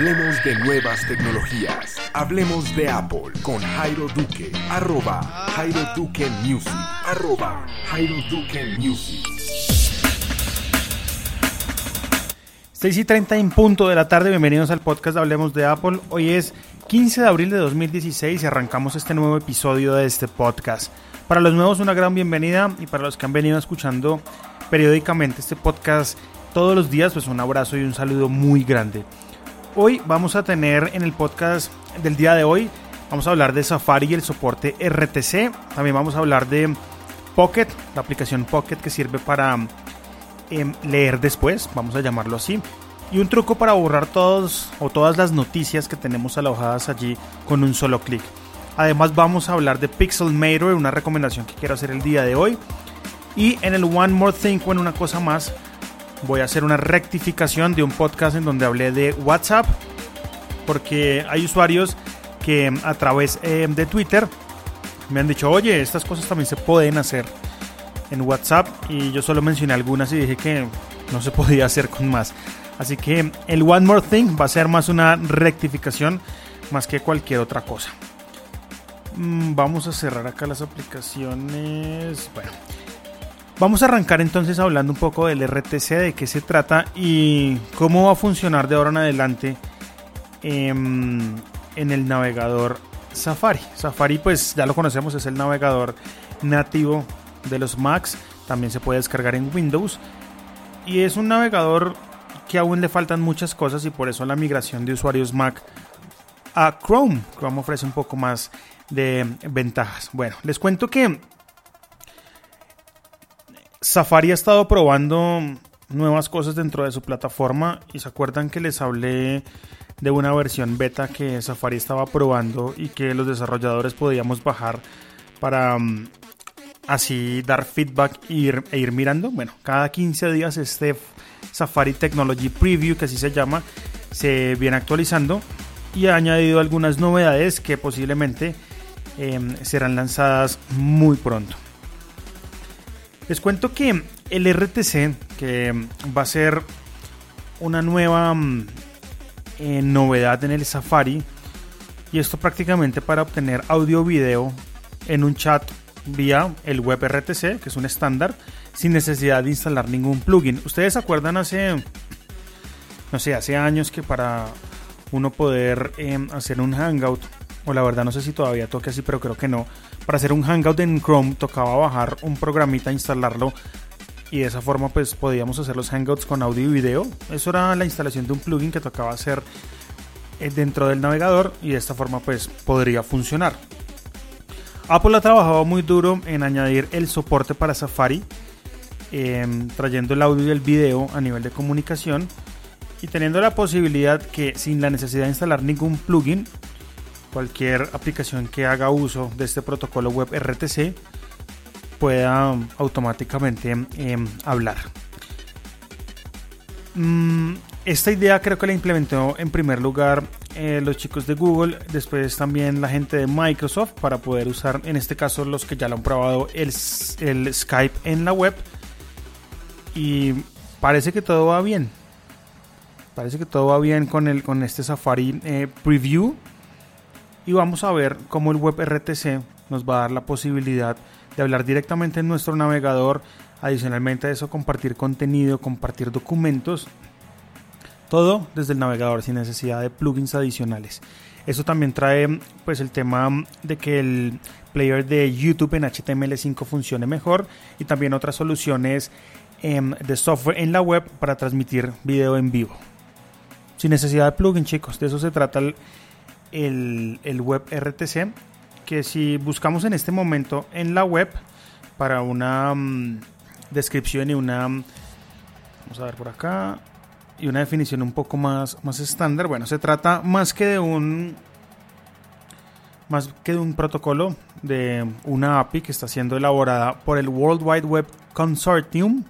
Hablemos de nuevas tecnologías. Hablemos de Apple con Jairo Duque. Arroba Jairo Duque Music. Arroba Jairo Duque Music. 6 y 30 en punto de la tarde, bienvenidos al podcast de Hablemos de Apple. Hoy es 15 de abril de 2016 y arrancamos este nuevo episodio de este podcast. Para los nuevos una gran bienvenida y para los que han venido escuchando periódicamente este podcast todos los días, pues un abrazo y un saludo muy grande. Hoy vamos a tener en el podcast del día de hoy, vamos a hablar de Safari y el soporte RTC. También vamos a hablar de Pocket, la aplicación Pocket que sirve para em, leer después, vamos a llamarlo así. Y un truco para borrar todos o todas las noticias que tenemos alojadas allí con un solo clic. Además vamos a hablar de Pixelmator, una recomendación que quiero hacer el día de hoy. Y en el One More Thing, bueno, una cosa más, voy a hacer una rectificación de un podcast en donde hablé de WhatsApp, porque hay usuarios que a través eh, de Twitter me han dicho, oye, estas cosas también se pueden hacer en WhatsApp y yo solo mencioné algunas y dije que no se podía hacer con más. Así que el One More Thing va a ser más una rectificación más que cualquier otra cosa. Mm, vamos a cerrar acá las aplicaciones. Bueno, Vamos a arrancar entonces hablando un poco del RTC, de qué se trata y cómo va a funcionar de ahora en adelante em, en, el navegador Safari. Safari pues ya lo conocemos, es el navegador nativo de los Macs, también se puede descargar en Windows y es un navegador que aún le faltan muchas cosas y por eso la migración de usuarios Mac a Chrome. Chrome ofrece un poco más de ventajas. Bueno, les cuento que Safari ha estado probando nuevas cosas dentro de su plataforma y se acuerdan que les hablé de una versión beta que Safari estaba probando y que los desarrolladores podíamos bajar para mm, así dar feedback e ir, e ir mirando. Bueno, cada 15 días este Safari Technology Preview, que así se llama, se viene actualizando y ha añadido algunas novedades que posiblemente em, serán lanzadas muy pronto. Les cuento que el RTC, que va a ser una nueva mm, eh, novedad en el Safari, y esto prácticamente para obtener audio video en un chat vía el web RTC, que es un estándar, sin necesidad de instalar ningún plugin. Ustedes se acuerdan hace, no sé, hace años que para uno poder em, hacer un hangout, la verdad no sé si todavía toque así, pero creo que no, para hacer un hangout en Chrome tocaba bajar un programita, instalarlo y de esa forma pues podíamos hacer los hangouts con audio y video. Eso era la instalación de un plugin que tocaba hacer eh, dentro del navegador y de esta forma pues podría funcionar. Apple ha trabajado muy duro en añadir el soporte para Safari, em, trayendo el audio y el video a nivel de comunicación y teniendo la posibilidad que sin la necesidad de instalar ningún plugin cualquier aplicación que haga uso de este protocolo web RTC pueda automáticamente em, hablar. Mm, esta idea creo que la implementó en primer lugar eh, los chicos de Google, después también la gente de Microsoft para poder usar, en este caso los que ya lo han probado, el, el Skype en la web. Y parece que todo va bien. Parece que todo va bien con, el, con este Safari eh, Preview y vamos a ver cómo el web RTC nos va a dar la posibilidad de hablar directamente en nuestro navegador, adicionalmente a eso compartir contenido, compartir documentos, todo desde el navegador sin necesidad de plugins adicionales. Eso también trae pues el tema de que el player de YouTube en HTML5 funcione mejor y también otras soluciones em, de software en la web para transmitir video en vivo. Sin necesidad de plugin, chicos, de eso se trata el, el, web RTC, que si buscamos en este momento en la web para una mm, descripción y una, vamos a ver por acá, y una definición un poco más, más estándar, bueno, se trata más que de un más que de un protocolo de una API que está siendo elaborada por el World Wide Web Consortium.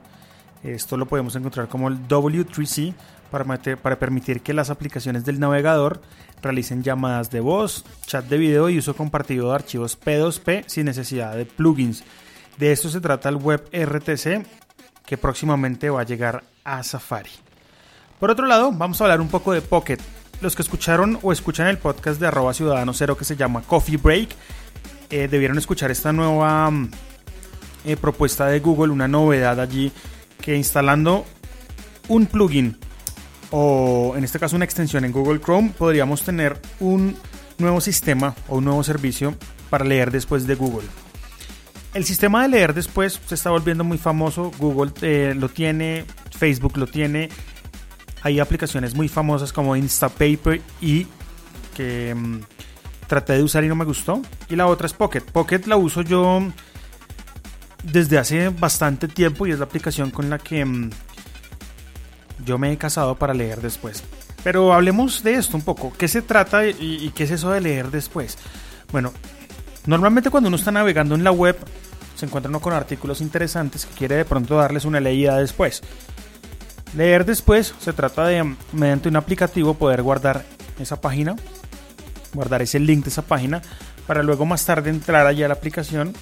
Esto lo podemos encontrar como el W3C para, permitir que las aplicaciones del navegador realicen llamadas de voz, chat de video y uso compartido de archivos P2P sin necesidad de plugins. De esto se trata el web RTC que próximamente va a llegar a Safari. Por otro lado, vamos a hablar un poco de Pocket. los que escucharon o escuchan el podcast de arroba ciudadano cero que se llama Coffee Break, eh, debieron escuchar esta nueva mm, eh, propuesta de Google, una novedad allí, que instalando un plugin o en este caso una extensión en Google Chrome, podríamos tener un nuevo sistema o un nuevo servicio para leer después de Google. El sistema de leer después se está volviendo muy famoso, Google eh, lo tiene, Facebook lo tiene, hay aplicaciones muy famosas como Instapaper y que mm, traté de usar y no me gustó. Y la otra es Pocket. Pocket la uso yo desde hace bastante tiempo y es la aplicación con la que mm, yo me he casado para leer después. Pero hablemos de esto un poco. ¿Qué se trata y, y qué es eso de leer después? Bueno, normalmente cuando uno está navegando en la web se encuentra uno con artículos interesantes que quiere de pronto darles una leída después. Leer después se trata de, mediante un aplicativo, poder guardar esa página, guardar ese link de esa página, para luego más tarde entrar allá a la aplicación,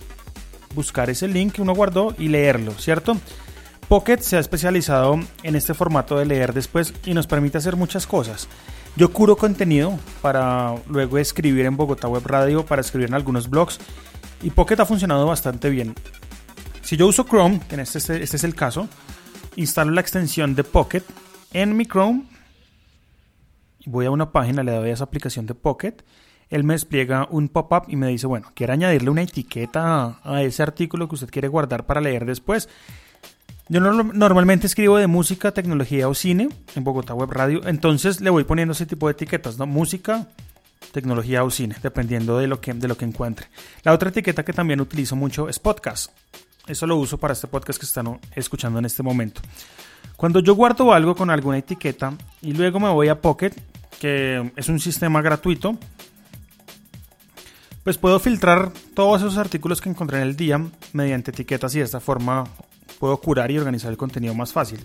buscar ese link que uno guardó y leerlo, ¿cierto? Pocket se ha especializado en este formato de leer después y nos permite hacer muchas cosas. Yo curo contenido para luego escribir en Bogotá Web Radio, para escribir en algunos blogs y Pocket ha funcionado bastante bien. Si yo uso Chrome, que en este, este es el caso, instalo la extensión de Pocket en mi Chrome. Voy a una página, le doy a esa aplicación de Pocket. Él me despliega un pop-up y me dice, bueno, quiere añadirle una etiqueta a ese artículo que usted quiere guardar para leer después. Yo normalmente escribo de música, tecnología o cine en Bogotá Web Radio, entonces le voy poniendo ese tipo de etiquetas, ¿no? Música, tecnología o cine, dependiendo de lo que, de lo que encuentre. La otra etiqueta que también utilizo mucho es podcast. Eso lo uso para este podcast que están escuchando en este momento. Cuando yo guardo algo con alguna etiqueta y luego me voy a Pocket, que es un sistema gratuito, pues puedo filtrar todos esos artículos que encontré en el día mediante etiquetas y de esta forma puedo curar y organizar el contenido más fácil.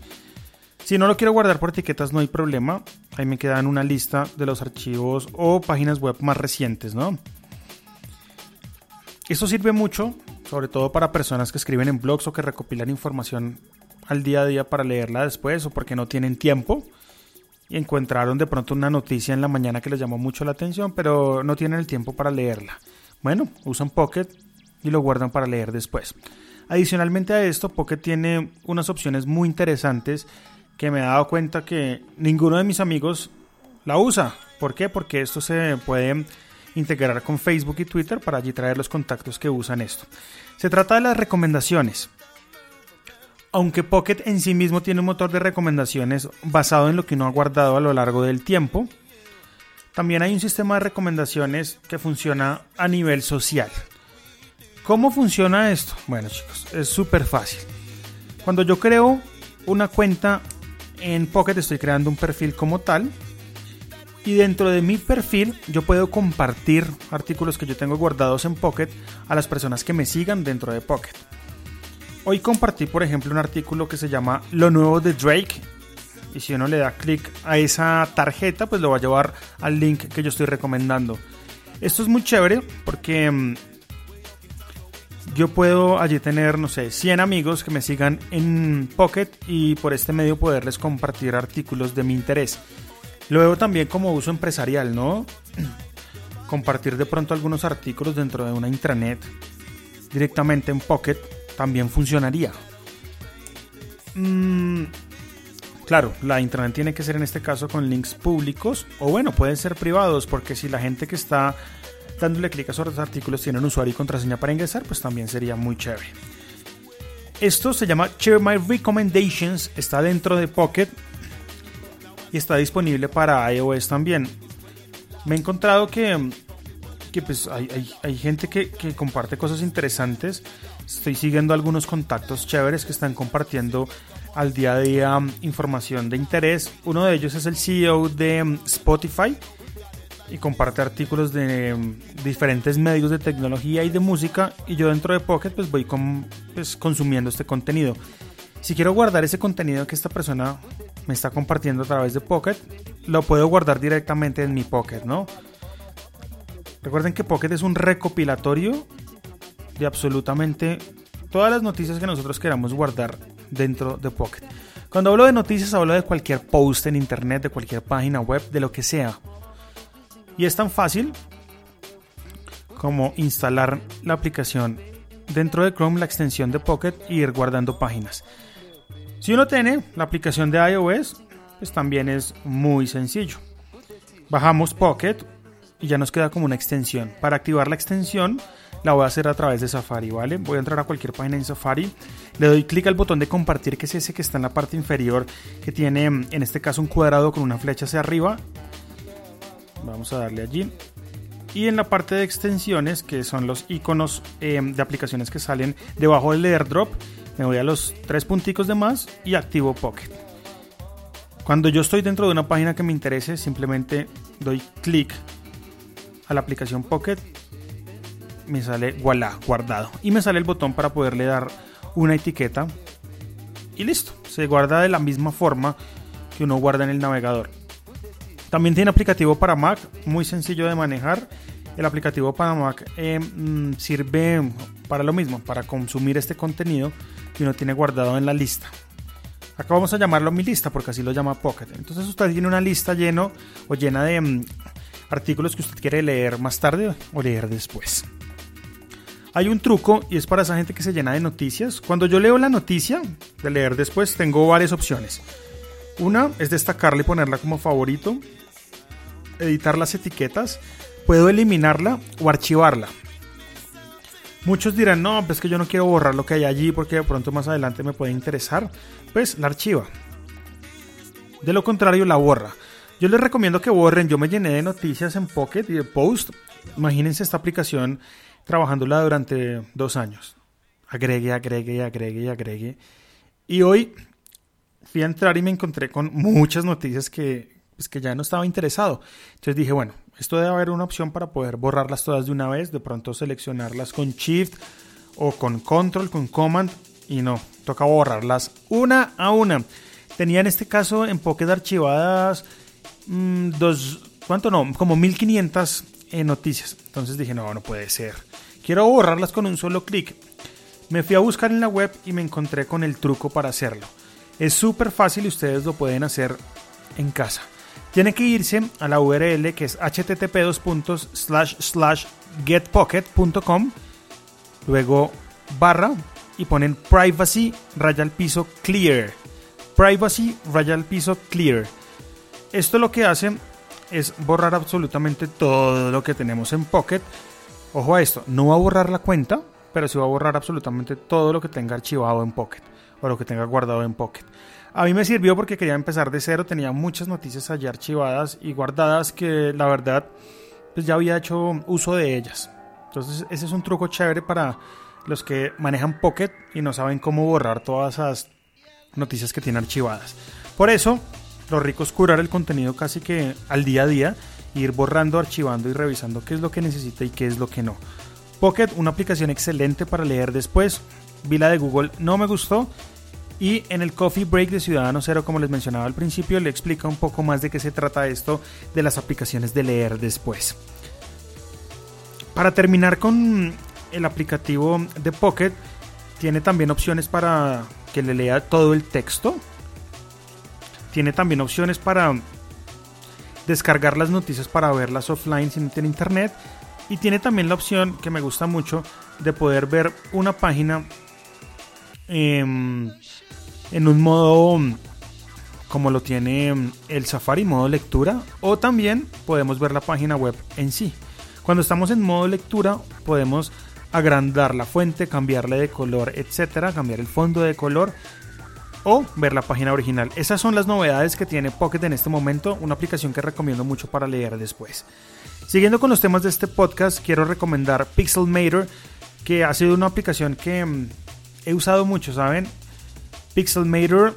Si no lo quiero guardar por etiquetas no hay problema, ahí me quedan una lista de los archivos o páginas web más recientes, ¿no? Esto sirve mucho sobre todo para personas que escriben en blogs o que recopilan información al día a día para leerla después o porque no tienen tiempo y encontraron de pronto una noticia en la mañana que les llamó mucho la atención, pero no tienen el tiempo para leerla. Bueno, usan Pocket y lo guardan para leer después. Adicionalmente a esto, Pocket tiene unas opciones muy interesantes que me he dado cuenta que ninguno de mis amigos la usa. ¿Por qué? Porque esto se puede integrar con Facebook y Twitter para allí traer los contactos que usan esto. Se trata de las recomendaciones. Aunque Pocket en sí mismo tiene un motor de recomendaciones basado en lo que uno ha guardado a lo largo del tiempo, también hay un sistema de recomendaciones que funciona a nivel social. ¿Cómo funciona esto? Bueno chicos, es súper fácil. Cuando yo creo una cuenta en Pocket estoy creando un perfil como tal y dentro de mi perfil yo puedo compartir artículos que yo tengo guardados en Pocket a las personas que me sigan dentro de Pocket. Hoy compartí por ejemplo un artículo que se llama Lo nuevo de Drake y si uno le da clic a esa tarjeta pues lo va a llevar al link que yo estoy recomendando. Esto es muy chévere porque mm, yo puedo allí tener, no sé, 100 amigos que me sigan en Pocket y por este medio poderles compartir artículos de mi interés. Luego también como uso empresarial, ¿no? Compartir de pronto algunos artículos dentro de una intranet directamente en Pocket también funcionaría. Mm, claro, la intranet tiene que ser en este caso con links públicos o bueno, pueden ser privados porque si la gente que está dándole clic a esos artículos tiene un usuario y contraseña para ingresar, pues también sería muy chévere. Esto se llama Share My Recommendations, está dentro de Pocket y está disponible para iOS también. Me he encontrado que, que pues hay, hay, gente que, que, comparte cosas interesantes. Estoy siguiendo algunos contactos chéveres que están compartiendo al día a día um, información de interés. Uno de ellos es el CEO de um, Spotify y comparte artículos de um, diferentes medios de tecnología y de música y yo dentro de Pocket pues voy pues, consumiendo este contenido. Si quiero guardar ese contenido que esta persona me está compartiendo a través de Pocket, lo puedo guardar directamente en mi Pocket, ¿no? Recuerden que Pocket es un recopilatorio de absolutamente todas las noticias que nosotros queramos guardar dentro de Pocket. Cuando hablo de noticias hablo de cualquier post en internet, de cualquier página web, de lo que sea. Y es tan fácil como instalar la aplicación dentro de Chrome, la extensión de Pocket y ir guardando páginas. Si uno tiene la aplicación de iOS, pues también es muy sencillo. Bajamos Pocket y ya nos queda como una extensión. Para activar la extensión la voy a hacer a través de Safari, ¿vale? Voy a entrar a cualquier página en Safari, le doy clic al botón de compartir, que es ese que está en la parte inferior, que tiene en este caso un cuadrado con una flecha hacia arriba. Vamos a darle allí. Y en la parte de extensiones, que son los iconos eh, de aplicaciones que salen debajo del airdrop, me voy a los tres punticos de más y activo Pocket. Cuando yo estoy dentro de una página que me interese, simplemente doy clic a la aplicación Pocket, me sale voilà, guardado. Y me sale el botón para poderle dar una etiqueta. Y listo, se guarda de la misma forma que uno guarda en el navegador. También tiene aplicativo para Mac, muy sencillo de manejar. El aplicativo para Mac eh, mm, sirve para lo mismo, para consumir este contenido que uno tiene guardado en la lista. Acá vamos a llamarlo mi lista porque así lo llama Pocket. Entonces usted tiene una lista lleno o llena de mm, artículos que usted quiere leer más tarde o leer después. Hay un truco y es para esa gente que se llena de noticias. Cuando yo leo la noticia de leer después, tengo varias opciones. Una es destacarla y ponerla como favorito, editar las etiquetas, puedo eliminarla o archivarla. Muchos dirán, no, pues que yo no quiero borrar lo que hay allí porque de pronto más adelante me puede interesar. Pues la archiva. De lo contrario, la borra. Yo les recomiendo que borren. Yo me llené de noticias en Pocket y de Post. Imagínense esta aplicación trabajándola durante dos años. Agregue, agregue, agregue, agregue. Y hoy fui a entrar y me encontré con muchas noticias que, pues, que ya no estaba interesado. Entonces dije, bueno, esto debe haber una opción para poder borrarlas todas de una vez, de pronto seleccionarlas con Shift o con Control, con Command, y no, toca borrarlas una a una. Tenía en este caso en Pocket archivadas mmm, dos, ¿cuánto no? Como 1500 eh, noticias. Entonces dije, no, no puede ser. Quiero borrarlas con un solo clic. Me fui a buscar en la web y me encontré con el truco para hacerlo. Es súper fácil y ustedes lo pueden hacer en casa. Tiene que irse a la URL que es http getpocket.com, luego barra y ponen privacy raya al piso clear. Privacy raya al piso clear. Esto lo que hace es borrar absolutamente todo lo que tenemos en Pocket. Ojo a esto, no va a borrar la cuenta, pero sí va a borrar absolutamente todo lo que tenga archivado en Pocket o lo que tenga guardado en Pocket. A mí me sirvió porque quería empezar de cero, tenía muchas noticias allí archivadas y guardadas que la verdad pues ya había hecho uso de ellas. Entonces ese es un truco chévere para los que manejan Pocket y no saben cómo borrar todas esas noticias que tienen archivadas. Por eso, lo rico es curar el contenido casi que al día a día, ir borrando, archivando y revisando qué es lo que necesita y qué es lo que no. Pocket, una aplicación excelente para leer después. Vi la de Google, no me gustó, y en el Coffee Break de Ciudadano Cero, como les mencionaba al principio, le explica un poco más de qué se trata esto de las aplicaciones de leer después. Para terminar con el aplicativo de Pocket, tiene también opciones para que le lea todo el texto. Tiene también opciones para descargar las noticias para verlas offline sin tener internet. Y tiene también la opción que me gusta mucho de poder ver una página eh, en un modo como lo tiene el Safari, modo lectura, o también podemos ver la página web en sí. Cuando estamos en modo lectura podemos agrandar la fuente, cambiarle de color, etcétera, cambiar el fondo de color o ver la página original. Esas son las novedades que tiene Pocket en este momento, una aplicación que recomiendo mucho para leer después. Siguiendo con los temas de este podcast, quiero recomendar Pixelmator, que ha sido una aplicación que mm, he usado mucho, ¿saben? Pixelmator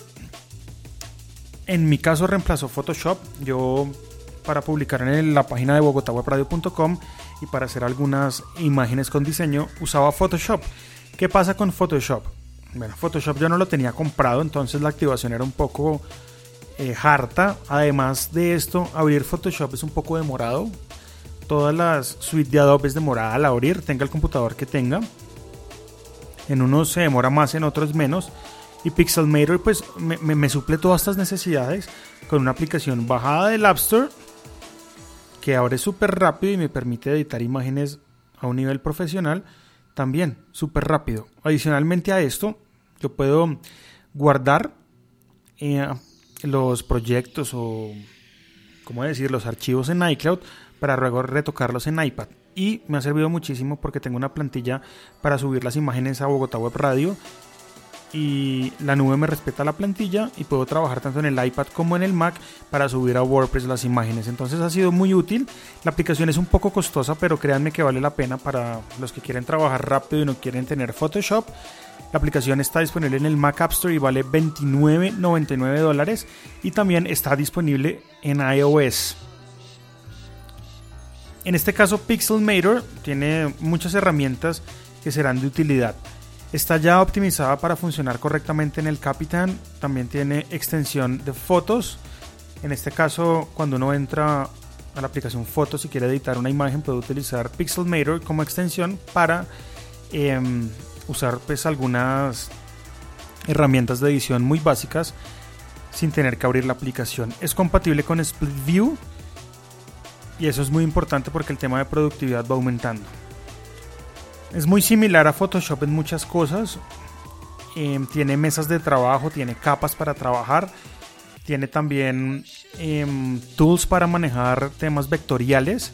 en mi caso reemplazó Photoshop. Yo para publicar en la página de bogotawebradio.com y para hacer algunas imágenes con diseño usaba Photoshop. ¿Qué pasa con Photoshop? Bueno, Photoshop yo no lo tenía comprado, entonces la activación era un poco eh, harta. Además de esto, abrir Photoshop es un poco demorado. Todas las suites de Adobe es demorada al abrir, tenga el computador que tenga. En unos se demora más, en otros menos Y Pixelmator pues me, suple todas estas necesidades con una aplicación bajada del App Store que abre súper rápido y me permite editar imágenes a un nivel profesional también súper rápido. Adicionalmente a esto, yo puedo guardar eh, los proyectos o, ¿cómo decir?, los archivos en iCloud para luego retocarlos en iPad. Y me ha servido muchísimo porque tengo una plantilla para subir las imágenes a Bogotá Web Radio y la nube me respeta la plantilla y puedo trabajar tanto en el iPad como en el Mac para subir a WordPress las imágenes. Entonces ha sido muy útil. La aplicación es un poco costosa, pero créanme que vale la pena para los que quieren trabajar rápido y no quieren tener Photoshop. La aplicación está disponible en el Mac App Store y vale 29.99 dólares y también está disponible en iOS. En este caso Pixelmator tiene muchas herramientas que serán de utilidad. Está ya optimizada para funcionar correctamente en el Capitan. También tiene extensión de fotos. En este caso, cuando uno entra a la aplicación Fotos y quiere editar una imagen, puede utilizar Pixelmator como extensión para em, usar pues, algunas herramientas de edición muy básicas sin tener que abrir la aplicación. Es compatible con Split View y eso es muy importante porque el tema de productividad va aumentando. Es muy similar a Photoshop en muchas cosas. Em, tiene mesas de trabajo, tiene capas para trabajar. Tiene también em, tools para manejar temas vectoriales.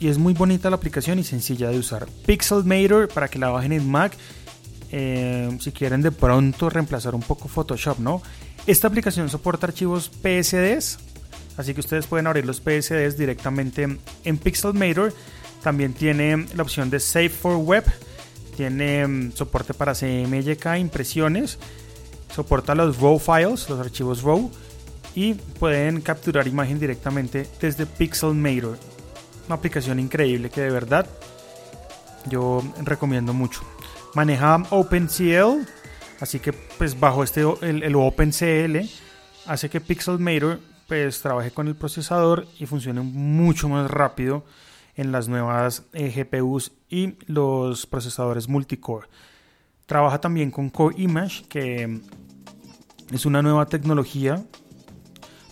Y es muy bonita la aplicación y sencilla de usar. Pixelmator para que la bajen en Mac. Em, si quieren de pronto reemplazar un poco Photoshop, ¿no? Esta aplicación soporta archivos PSDs. Así que ustedes pueden abrir los PSDs directamente en Pixelmator también tiene la opción de Save for Web. Tiene mm, soporte para CMYK, impresiones. Soporta los RAW files, los archivos RAW. Y pueden capturar imagen directamente desde Pixelmator. Una aplicación increíble que de verdad yo recomiendo mucho. Maneja OpenCL, así que pues bajo este el, OpenCL hace que Pixelmator pues trabaje con el procesador y funcione mucho más rápido en las nuevas eh, GPUs y los procesadores multicore. Trabaja también con Core Image, que es una nueva tecnología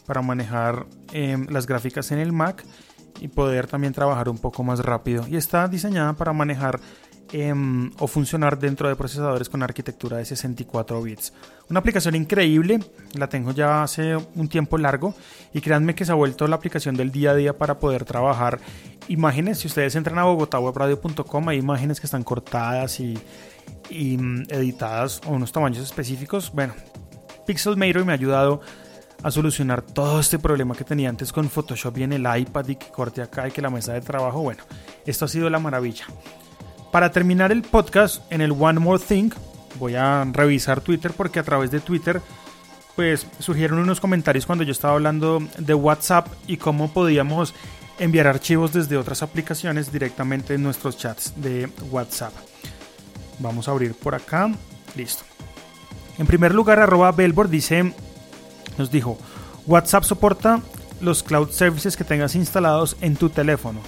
para manejar em, las gráficas en el Mac y poder también trabajar un poco más rápido. Y está diseñada para manejar em, o funcionar dentro de procesadores con arquitectura de 64 bits. Una aplicación increíble, la tengo ya hace un tiempo largo y créanme que se ha vuelto la aplicación del día a día para poder trabajar imágenes. Si ustedes entran a bogotawebradio.com hay imágenes que están cortadas y, y mm, editadas a unos tamaños específicos. Bueno, Pixelmator me ha ayudado a solucionar todo este problema que tenía antes con Photoshop y en el iPad y que corte acá y que la mesa de trabajo. Bueno, esto ha sido la maravilla. Para terminar el podcast, en el One More Thing, voy a revisar Twitter porque a través de Twitter pues surgieron unos comentarios cuando yo estaba hablando de WhatsApp y cómo podíamos enviar archivos desde otras aplicaciones directamente en nuestros chats de WhatsApp. Vamos a abrir por acá. Listo. En primer lugar, arroba Bellboard dice, nos dijo, WhatsApp soporta los cloud services que tengas instalados en tu teléfono.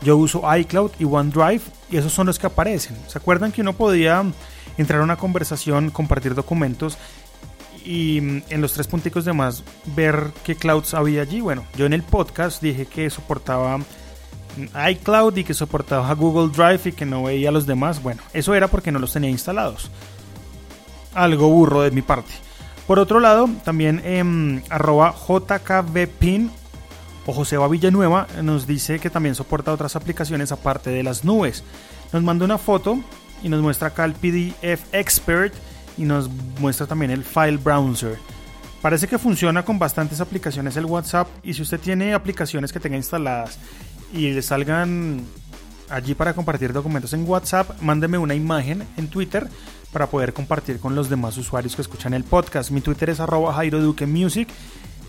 Yo uso iCloud y OneDrive y esos son los que aparecen. ¿Se acuerdan que uno podía entrar a una conversación, compartir documentos y mm, en los tres punticos de más ver qué clouds había allí? Bueno, yo en el podcast dije que soportaba mm, iCloud y que soportaba Google Drive y que no veía los demás. Bueno, eso era porque no los tenía instalados. Algo burro de mi parte. Por otro lado, también en arroba jkbpin o Joseba Villanueva nos dice que también soporta otras aplicaciones aparte de las nubes. Nos manda una foto y nos muestra acá el PDF Expert y nos muestra también el File Browser. Parece que funciona con bastantes aplicaciones el WhatsApp y si usted tiene aplicaciones que tenga instaladas y le salgan allí para compartir documentos en WhatsApp, mándeme una imagen en Twitter para poder compartir con los demás usuarios que escuchan el podcast. Mi Twitter es arroba Jairo Duque Music.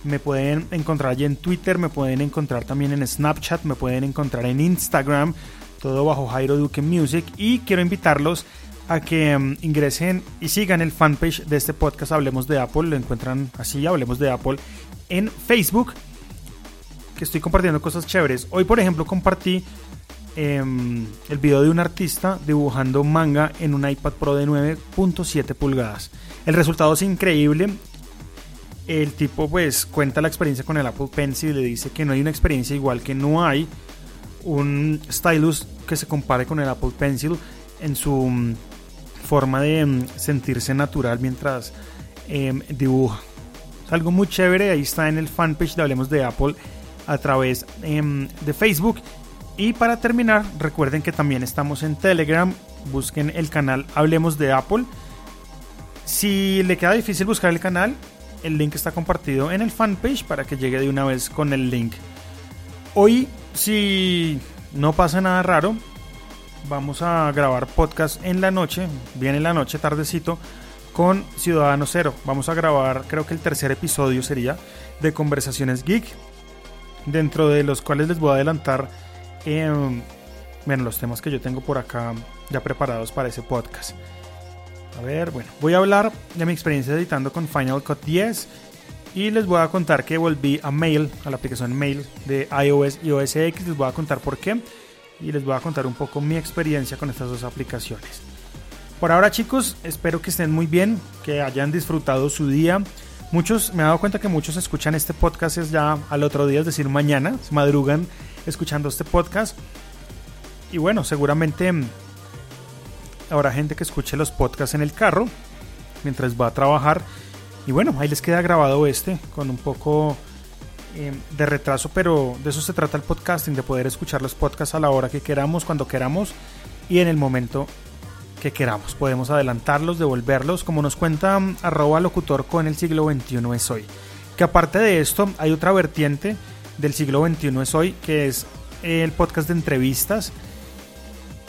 Me pueden encontrar allí en Twitter, me pueden encontrar también en Snapchat, me pueden encontrar en Instagram, todo bajo Jairo Duque Music. Y quiero invitarlos a que um, ingresen y sigan el fanpage de este podcast Hablemos de Apple. Lo encuentran así, Hablemos de Apple, en Facebook. Que estoy compartiendo cosas chéveres. Hoy, por ejemplo, compartí em, el video de un artista dibujando manga en un iPad Pro de 9.7 pulgadas. El resultado es increíble. El tipo pues cuenta la experiencia con el Apple Pencil y le dice que no hay una experiencia igual, que no hay un stylus que se compare con el Apple Pencil en su mm, forma de mm, sentirse natural mientras em, dibuja. Es algo muy chévere, ahí está en el fanpage de Hablemos de Apple a través em, de Facebook. Y para terminar, recuerden que también estamos en Telegram. Busquen el canal Hablemos de Apple. Si le queda difícil buscar el canal, el link está compartido en el fanpage para que llegue de una vez con el link. Hoy, si no pasa nada raro, vamos a grabar podcast en la noche, bien en la noche, tardecito, con Ciudadano Cero. Vamos a grabar, creo que el tercer episodio sería de Conversaciones Geek dentro de los cuales les voy a adelantar eh, bueno, los temas que yo tengo por acá ya preparados para ese podcast. A ver, bueno, voy a hablar de mi experiencia editando con Final Cut 10 y les voy a contar que volví a Mail, a la aplicación Mail de iOS y OS X. Les voy a contar por qué y les voy a contar un poco mi experiencia con estas dos aplicaciones. Por ahora chicos, espero que estén muy bien, que hayan disfrutado su día Muchos, me he dado cuenta que muchos escuchan este podcast es ya al otro día, es decir, mañana, se madrugan escuchando este podcast. Y bueno, seguramente habrá gente que escuche los podcasts en el carro mientras va a trabajar. Y bueno, ahí les queda grabado este con un poco em, de retraso, pero de eso se trata el podcasting, de poder escuchar los podcasts a la hora que queramos, cuando queramos y en el momento que queramos. Podemos adelantarlos, devolverlos, como nos cuenta mm, arroba locutor con el siglo XXI es hoy. Que aparte de esto, hay otra vertiente del siglo XXI es hoy, que es el podcast de entrevistas.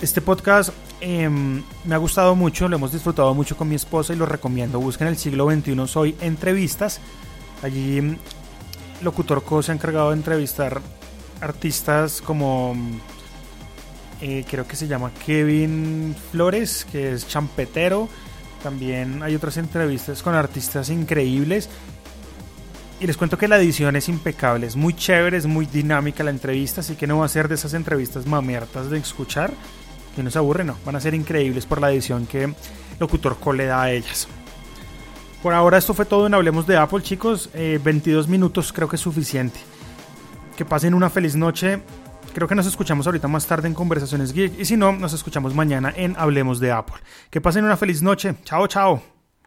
Este podcast em, me ha gustado mucho, lo hemos disfrutado mucho con mi esposa y lo recomiendo. Busquen el siglo XXI hoy entrevistas. Allí mm, Locutor Co se ha encargado de entrevistar artistas como mm, eh, creo que se llama Kevin Flores, que es champetero. También hay otras entrevistas con artistas increíbles. Y les cuento que la edición es impecable, es muy chévere, es muy dinámica la entrevista, así que no va a ser de esas entrevistas mamertas de escuchar, que no se aburren, no, van a ser increíbles por la edición que Locutor Cole da a ellas. Por ahora esto fue todo en Hablemos de Apple, chicos, 22 eh, minutos creo que es suficiente. Que pasen una feliz noche Creo que nos escuchamos ahorita más tarde en Conversaciones Geek y si no, nos escuchamos mañana en Hablemos de Apple. Que pasen una feliz noche. Chao, chao.